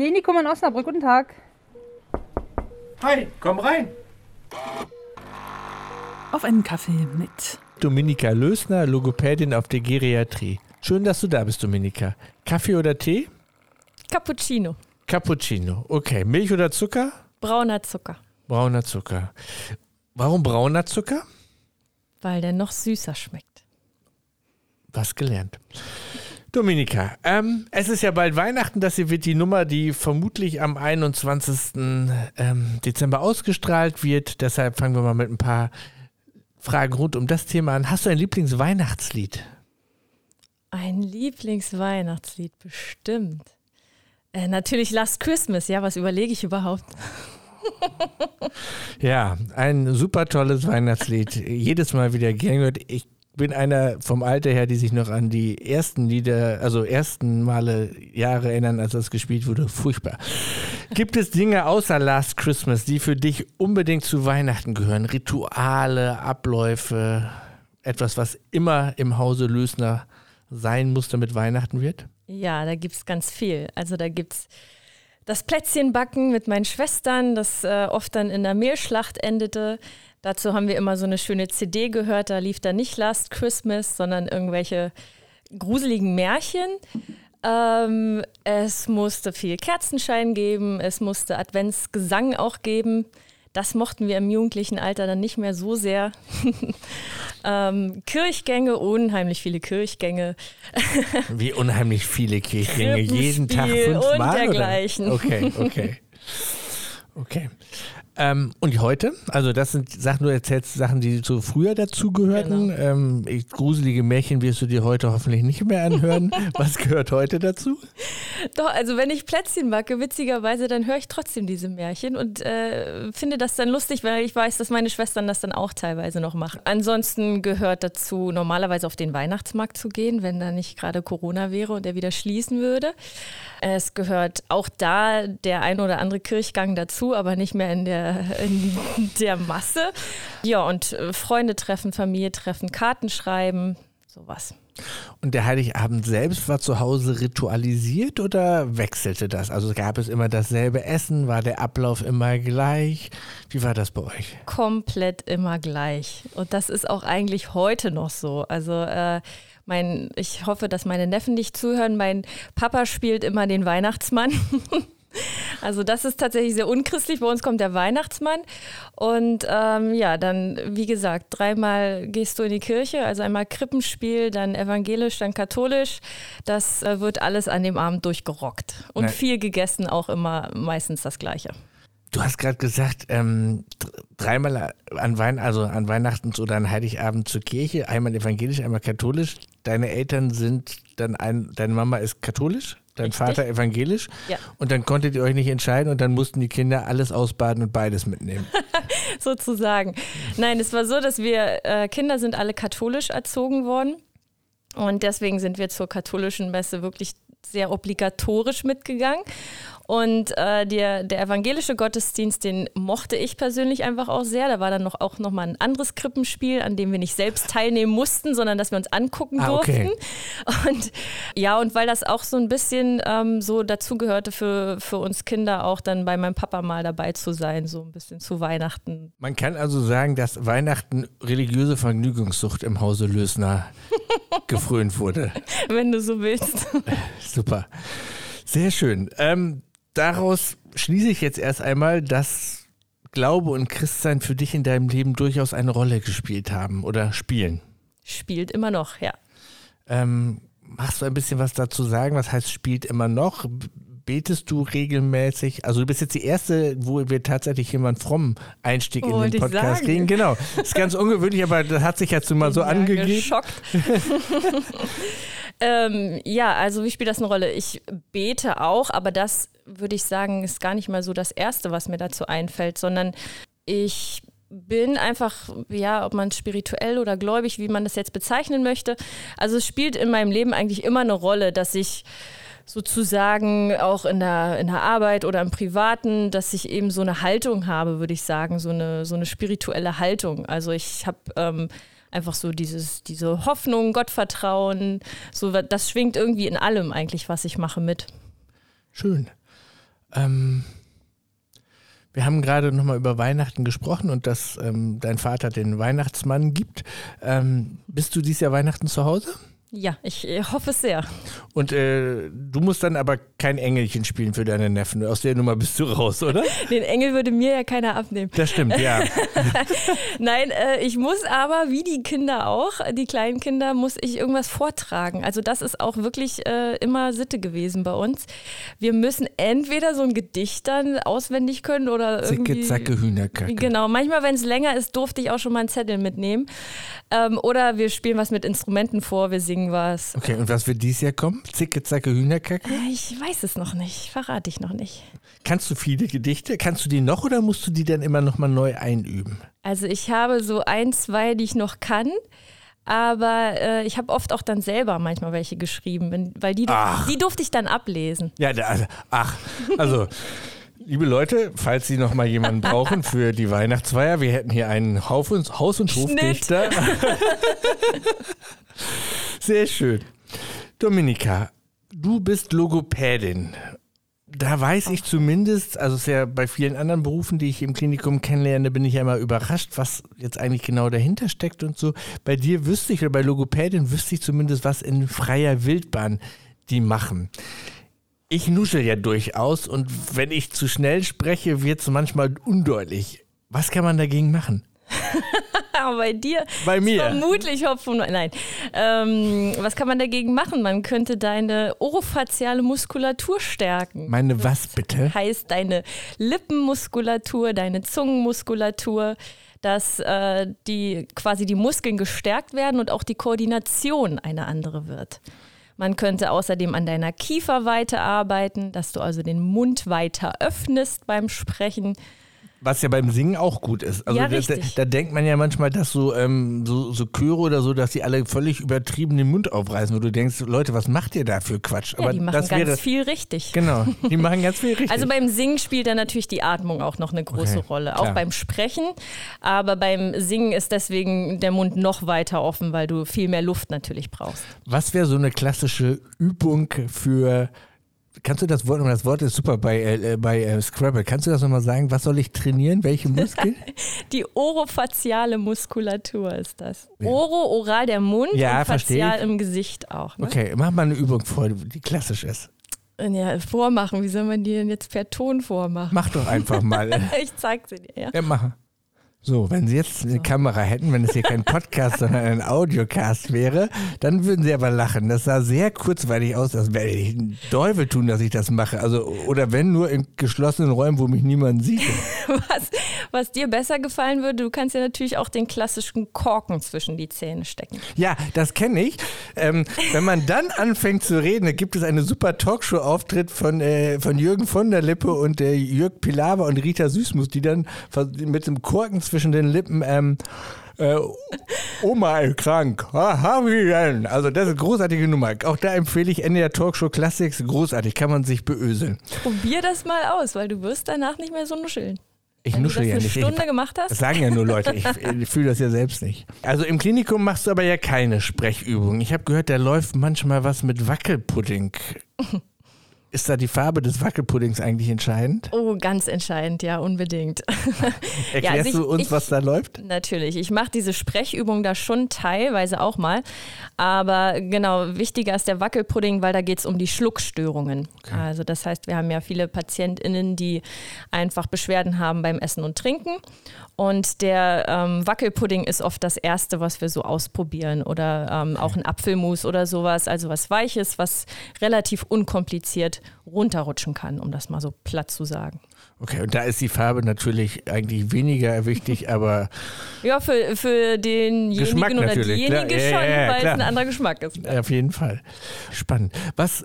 Klinikum in Osnabrück. Guten Tag. Hi, komm rein. Auf einen Kaffee mit Dominika Lösner, Logopädin auf der Geriatrie. Schön, dass du da bist, Dominika. Kaffee oder Tee? Cappuccino. Cappuccino. Okay. Milch oder Zucker? Brauner Zucker. Brauner Zucker. Warum brauner Zucker? Weil der noch süßer schmeckt. Was gelernt. Dominika, ähm, es ist ja bald Weihnachten, das hier wird die Nummer, die vermutlich am 21. Ähm, Dezember ausgestrahlt wird. Deshalb fangen wir mal mit ein paar Fragen rund um das Thema an. Hast du ein Lieblingsweihnachtslied? Ein Lieblingsweihnachtslied, bestimmt. Äh, natürlich Last Christmas, ja, was überlege ich überhaupt? ja, ein super tolles Weihnachtslied. Jedes Mal wieder gern gehört. Ich bin einer vom Alter her, die sich noch an die ersten Lieder, also ersten Male Jahre erinnern, als das gespielt wurde. Furchtbar. Gibt es Dinge außer Last Christmas, die für dich unbedingt zu Weihnachten gehören? Rituale, Abläufe, etwas, was immer im Hause Lösner sein muss, damit Weihnachten wird? Ja, da gibt es ganz viel. Also da gibt es das Plätzchenbacken mit meinen Schwestern, das äh, oft dann in der Mehlschlacht endete. Dazu haben wir immer so eine schöne CD gehört, da lief da nicht Last Christmas, sondern irgendwelche gruseligen Märchen. Ähm, es musste viel Kerzenschein geben, es musste Adventsgesang auch geben. Das mochten wir im jugendlichen Alter dann nicht mehr so sehr. ähm, Kirchgänge, unheimlich viele Kirchgänge. Wie unheimlich viele Kirchgänge? Jeden Tag fünfmal? Und dergleichen. Oder? Okay, okay. Okay. Ähm, und heute? Also das sind Sachen, du erzählst Sachen, die so früher dazugehörten. Genau. Ähm, gruselige Märchen wirst du dir heute hoffentlich nicht mehr anhören. Was gehört heute dazu? Doch, also wenn ich Plätzchen backe, witzigerweise, dann höre ich trotzdem diese Märchen und äh, finde das dann lustig, weil ich weiß, dass meine Schwestern das dann auch teilweise noch machen. Ansonsten gehört dazu, normalerweise auf den Weihnachtsmarkt zu gehen, wenn da nicht gerade Corona wäre und er wieder schließen würde. Es gehört auch da der ein oder andere Kirchgang dazu, aber nicht mehr in der, in der Masse. Ja, und äh, Freunde treffen, Familie treffen, Karten schreiben, sowas. Und der Heiligabend selbst war zu Hause ritualisiert oder wechselte das? Also gab es immer dasselbe Essen? War der Ablauf immer gleich? Wie war das bei euch? Komplett immer gleich. Und das ist auch eigentlich heute noch so. Also äh, mein, ich hoffe, dass meine Neffen nicht zuhören. Mein Papa spielt immer den Weihnachtsmann. Also das ist tatsächlich sehr unchristlich. Bei uns kommt der Weihnachtsmann und ähm, ja, dann wie gesagt, dreimal gehst du in die Kirche, also einmal Krippenspiel, dann evangelisch, dann katholisch. Das äh, wird alles an dem Abend durchgerockt und Nein. viel gegessen, auch immer meistens das Gleiche. Du hast gerade gesagt, ähm, dreimal an, Wein, also an Weihnachten oder an Heiligabend zur Kirche, einmal evangelisch, einmal katholisch. Deine Eltern sind dann ein, deine Mama ist katholisch, dein Richtig. Vater evangelisch. Ja. Und dann konntet ihr euch nicht entscheiden und dann mussten die Kinder alles ausbaden und beides mitnehmen. Sozusagen. Nein, es war so, dass wir äh, Kinder sind alle katholisch erzogen worden. Und deswegen sind wir zur katholischen Messe wirklich sehr obligatorisch mitgegangen. Und äh, der, der evangelische Gottesdienst, den mochte ich persönlich einfach auch sehr. Da war dann noch auch noch mal ein anderes Krippenspiel, an dem wir nicht selbst teilnehmen mussten, sondern dass wir uns angucken ah, okay. durften. Und ja, und weil das auch so ein bisschen ähm, so dazugehörte für, für uns Kinder auch dann bei meinem Papa mal dabei zu sein, so ein bisschen zu Weihnachten. Man kann also sagen, dass Weihnachten religiöse Vergnügungssucht im Hause Lösner gefrönt wurde. Wenn du so willst. Super. Sehr schön. Ähm, daraus schließe ich jetzt erst einmal, dass Glaube und Christsein für dich in deinem Leben durchaus eine Rolle gespielt haben oder spielen. Spielt immer noch, ja. Ähm, machst du ein bisschen was dazu sagen? Was heißt spielt immer noch? Betest du regelmäßig? Also du bist jetzt die erste, wo wir tatsächlich jemand fromm Einstieg oh, in den Podcast kriegen. Genau. Das ist ganz ungewöhnlich, aber das hat sich jetzt mal so angegeben. Geschockt. ähm, ja, also wie spielt das eine Rolle? Ich bete auch, aber das würde ich sagen, ist gar nicht mal so das Erste, was mir dazu einfällt, sondern ich bin einfach, ja, ob man spirituell oder gläubig, wie man das jetzt bezeichnen möchte. Also es spielt in meinem Leben eigentlich immer eine Rolle, dass ich sozusagen auch in der, in der Arbeit oder im Privaten, dass ich eben so eine Haltung habe, würde ich sagen, so eine, so eine spirituelle Haltung. Also ich habe ähm, einfach so dieses, diese Hoffnung, Gottvertrauen, so das schwingt irgendwie in allem eigentlich, was ich mache, mit. Schön. Ähm, wir haben gerade nochmal über Weihnachten gesprochen und dass ähm, dein Vater den Weihnachtsmann gibt. Ähm, bist du dieses Jahr Weihnachten zu Hause? Ja, ich hoffe es sehr. Und äh, du musst dann aber kein Engelchen spielen für deine Neffen. Aus der Nummer bist du raus, oder? Den Engel würde mir ja keiner abnehmen. Das stimmt, ja. Nein, äh, ich muss aber, wie die Kinder auch, die kleinen Kinder, muss ich irgendwas vortragen. Also das ist auch wirklich äh, immer Sitte gewesen bei uns. Wir müssen entweder so ein Gedicht dann auswendig können oder irgendwie... Zicke, zacke, Hühnerkacke. Genau, manchmal, wenn es länger ist, durfte ich auch schon mal einen Zettel mitnehmen. Ähm, oder wir spielen was mit Instrumenten vor, wir singen was. Okay, und was wird dieses Jahr kommen? Zicke, zacke, Hühnerkacke? Äh, Ich weiß es noch nicht, verrate ich noch nicht. Kannst du viele Gedichte? Kannst du die noch oder musst du die dann immer nochmal neu einüben? Also ich habe so ein, zwei, die ich noch kann. Aber äh, ich habe oft auch dann selber manchmal welche geschrieben, weil die, Ach. die durfte ich dann ablesen. Ja, da, also, ach, also, liebe Leute, falls Sie noch mal jemanden brauchen für die Weihnachtsfeier, wir hätten hier einen Haus- und, Haus und Hofdichter. Sehr schön. Dominika, du bist Logopädin. Da weiß ich zumindest, also es ist ja bei vielen anderen Berufen, die ich im Klinikum kennenlerne, bin ich ja immer überrascht, was jetzt eigentlich genau dahinter steckt und so. Bei dir wüsste ich, oder bei Logopädin wüsste ich zumindest, was in freier Wildbahn die machen. Ich nuschel ja durchaus und wenn ich zu schnell spreche, wird es manchmal undeutlich. Was kann man dagegen machen? Aber bei dir Bei mir. vermutlich Hopfen. Nein. Ähm, was kann man dagegen machen? Man könnte deine orofaziale Muskulatur stärken. Meine was bitte? heißt deine Lippenmuskulatur, deine Zungenmuskulatur, dass äh, die quasi die Muskeln gestärkt werden und auch die Koordination eine andere wird. Man könnte außerdem an deiner Kieferweite arbeiten, dass du also den Mund weiter öffnest beim Sprechen. Was ja beim Singen auch gut ist. Also Ja, da, da, da denkt man ja manchmal, dass so, ähm, so, so Chöre oder so, dass die alle völlig übertrieben den Mund aufreißen, wo du denkst, Leute, was macht ihr da für Quatsch? Ja, die machen das ganz wäre, viel richtig. Genau, die machen ganz viel richtig. Also beim Singen spielt dann natürlich die Atmung auch noch eine große Okay, Rolle. klar. Auch beim Sprechen. Aber beim Singen ist deswegen der Mund noch weiter offen, weil du viel mehr Luft natürlich brauchst. Was wäre so eine klassische Übung für. Kannst du das Wort, das Wort ist super bei, äh, bei äh, Scrabble, kannst du das nochmal sagen? Was soll ich trainieren? Welche Muskeln? Die orofaziale Muskulatur ist das. Oro, oral der Mund Ja, und fazial im Gesicht auch. Ne? Okay, mach mal eine Übung vor, die klassisch ist. Ja, vormachen. Wie soll man die denn jetzt per Ton vormachen? Mach doch einfach mal. Ich zeig sie dir, ja. Ja, machen. So, wenn Sie jetzt eine Kamera hätten, wenn es hier kein Podcast, sondern ein Audiocast wäre, dann würden Sie aber lachen. Das sah sehr kurzweilig aus, als werde ich einen Teufel tun, dass ich das mache. Also, oder wenn nur in geschlossenen Räumen, wo mich niemand sieht. Was, was dir besser gefallen würde, du kannst ja natürlich auch den klassischen Korken zwischen die Zähne stecken. Ja, das kenne ich. Ähm, wenn man dann anfängt zu reden, da gibt es eine super Talkshow-Auftritt von, äh, von Jürgen von der Lippe und äh, Jörg Pilawa und Rita Süßmus, die dann mit dem Korken zwischen den Lippen ähm, äh, Oma ist krank. Hab ich denn? Also das ist eine großartige Nummer. Auch da empfehle ich Ende der Talkshow Classics. Großartig, kann man sich beöseln. Probier das mal aus, weil du wirst danach nicht mehr so nuscheln. Ich Wenn du nuschel das ja eine nicht. Ich, Stunde gemacht Das hast. sagen ja nur Leute, ich, ich fühle das ja selbst nicht. Also im Klinikum machst du aber ja keine Sprechübung. Ich habe gehört, da läuft manchmal was mit Wackelpudding. Ist da die Farbe des Wackelpuddings eigentlich entscheidend? Oh, ganz entscheidend, ja, unbedingt. Erklärst also ich- du uns, ich- was da läuft? Natürlich. Ich mache diese Sprechübung da schon teilweise auch mal. Aber genau, wichtiger ist der Wackelpudding, weil da geht es um die Schluckstörungen. Also das heißt, wir haben ja viele PatientInnen, die einfach Beschwerden haben beim Essen und Trinken. Und der ähm, Wackelpudding ist oft das Erste, was wir so ausprobieren. Oder ähm, auch ein Apfelmus oder sowas. Also was Weiches, was relativ unkompliziert runterrutschen kann, um das mal so platt zu sagen. Okay, und da ist die Farbe natürlich eigentlich weniger wichtig, aber Ja, für, für denjenigen Geschmack oder diejenige klar. Ja, schon, ja, ja, weil klar. es ein anderer Geschmack ist. auf jeden Fall. Spannend. Was,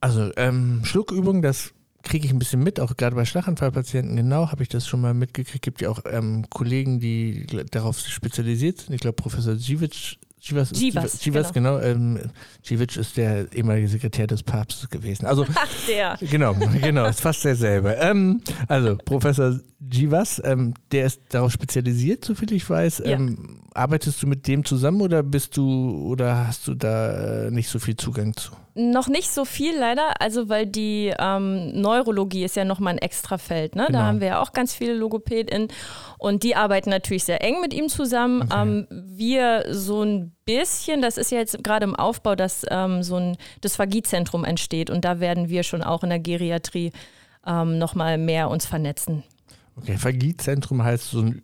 also ähm, Schluckübung, das kriege ich ein bisschen mit, auch gerade bei Schlaganfallpatienten, genau, habe ich das schon mal mitgekriegt. Gibt ja auch ähm, Kollegen, die darauf spezialisiert sind. Ich glaube, Professor Jivic, Jivas, Jivas, Jivas genau. Ähm, Jivic ist der ehemalige Sekretär des Papstes gewesen. Also Ach, der. Genau, genau, ist fast derselbe. Ähm, also, Professor Jivas, ähm, der ist darauf spezialisiert, soviel ich weiß. Ja. Ähm, arbeitest du mit dem zusammen oder bist du oder hast du da äh, nicht so viel Zugang zu? Noch nicht so viel leider, also weil die ähm, Neurologie ist ja nochmal ein Extrafeld. Ne? Genau. Da haben wir ja auch ganz viele LogopädInnen und die arbeiten natürlich sehr eng mit ihm zusammen. Okay. Ähm, wir so ein bisschen, das ist ja jetzt gerade im Aufbau, dass ähm, so ein Dysphagiezentrum entsteht und da werden wir schon auch in der Geriatrie ähm, nochmal mehr uns vernetzen. Okay, Phagiezentrum heißt so ein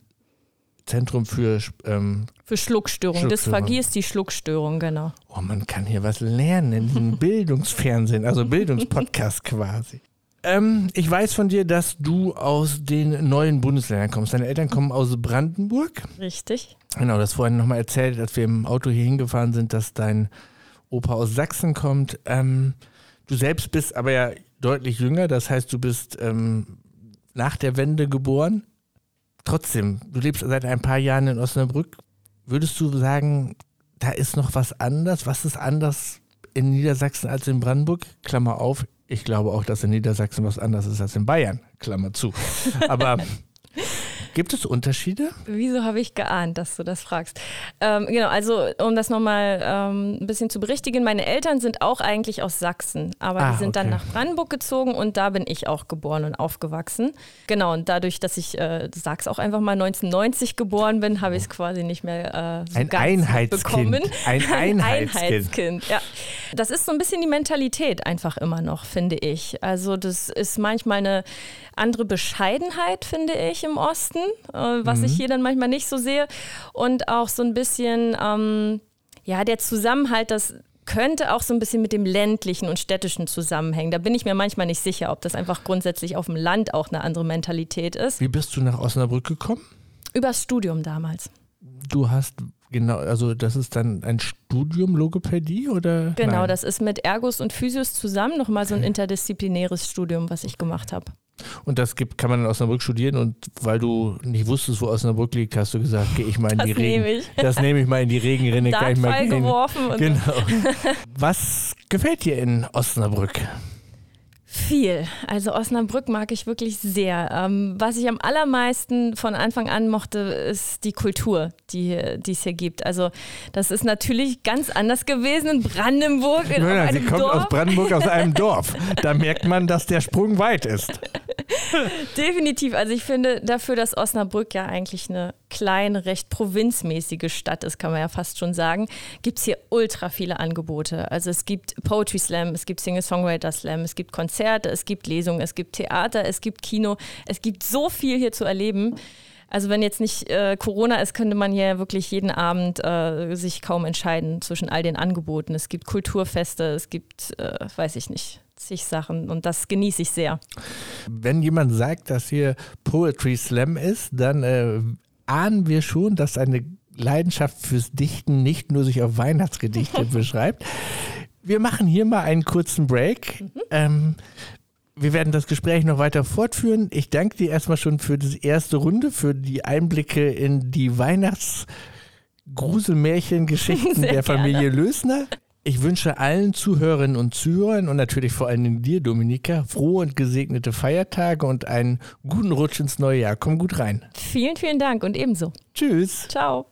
Zentrum für ähm, Für Schluckstörungen. Schluckstörung. Dysphagie ist die Schluckstörung, genau. Oh, man kann hier was lernen in diesem Bildungsfernsehen, also Bildungspodcast quasi. Ähm, ich weiß von dir, dass du aus den neuen Bundesländern kommst. Deine Eltern kommen aus Brandenburg. Richtig. Genau, das vorhin nochmal erzählt, als wir im Auto hier hingefahren sind, dass dein Opa aus Sachsen kommt. Ähm, du selbst bist aber ja deutlich jünger, das heißt, du bist ähm, nach der Wende geboren. Trotzdem, du lebst seit ein paar Jahren in Osnabrück. Würdest du sagen, da ist noch was anders? Was ist anders in Niedersachsen als in Brandenburg? Klammer auf, ich glaube auch, dass in Niedersachsen was anders ist als in Bayern. Klammer zu. Aber gibt es Unterschiede? Wieso habe ich geahnt, dass du das fragst? Ähm, genau, also um das nochmal ähm, ein bisschen zu berichtigen, meine Eltern sind auch eigentlich aus Sachsen, aber Ah, die sind dann okay. nach Brandenburg gezogen und da bin ich auch geboren und aufgewachsen. Genau, und dadurch, dass ich, äh, sag's auch einfach mal, 1990 geboren bin, habe ich es quasi nicht mehr äh, so Ein ganz Einheitskind. bekommen. Ein Einheitskind. Einheitskind, ja. Das ist so ein bisschen die Mentalität einfach immer noch, finde ich. Also das ist manchmal eine andere Bescheidenheit, finde ich, im Osten, äh, was ich hier dann manchmal nicht so sehe. Und auch so ein bisschen, ähm, ja, der Zusammenhalt, das könnte auch so ein bisschen mit dem ländlichen und städtischen zusammenhängen. Da bin ich mir manchmal nicht sicher, ob das einfach grundsätzlich auf dem Land auch eine andere Mentalität ist. Wie bist du nach Osnabrück gekommen? Übers Studium damals. Du hast genau, also das ist dann ein Studium Logopädie oder? Genau, Nein. das ist mit Ergus und Physios zusammen nochmal so ein interdisziplinäres Studium, was ich gemacht habe. Und das gibt, kann man in Osnabrück studieren und weil du nicht wusstest, wo Osnabrück liegt, hast du gesagt, gehe ich mal in Das die Regen. nehme ich. Das nehme ich mal in die Regenrinne. kann ich mal gehen. geworfen und Genau. Was gefällt dir in Osnabrück? Viel. Also Osnabrück mag ich wirklich sehr. Ähm, was ich am allermeisten von Anfang an mochte, ist die Kultur, die es hier gibt. Also das ist natürlich ganz anders gewesen in Brandenburg, in auf sie kommt Dorf. aus Brandenburg, aus einem Dorf. Da merkt man, dass der Sprung weit ist. Definitiv. Also ich finde dafür, dass Osnabrück ja eigentlich eine kleine, recht provinzmäßige Stadt ist, kann man ja fast schon sagen, gibt es hier ultra viele Angebote. Also es gibt Poetry Slam, es gibt Singer-Songwriter Slam, es gibt Konzerte, es gibt Lesungen, es gibt Theater, es gibt Kino. Es gibt so viel hier zu erleben. Also wenn jetzt nicht äh, Corona ist, könnte man hier wirklich jeden Abend äh, sich kaum entscheiden zwischen all den Angeboten. Es gibt Kulturfeste, es gibt, äh, weiß ich nicht, zig Sachen und das genieße ich sehr. Wenn jemand sagt, dass hier Poetry Slam ist, dann äh, ahnen wir schon, dass eine Leidenschaft fürs Dichten nicht nur sich auf Weihnachtsgedichte beschreibt. Wir machen hier mal einen kurzen Break. Ähm, wir werden das Gespräch noch weiter fortführen. Ich danke dir erstmal schon für diese erste Runde, für die Einblicke in die Weihnachtsgruselmärchengeschichten der Familie Lösner. Ich wünsche allen Zuhörerinnen und Zuhörern und natürlich vor allen Dingen dir, Dominika, frohe und gesegnete Feiertage und einen guten Rutsch ins neue Jahr. Komm gut rein. Vielen, vielen Dank und ebenso. Tschüss. Ciao.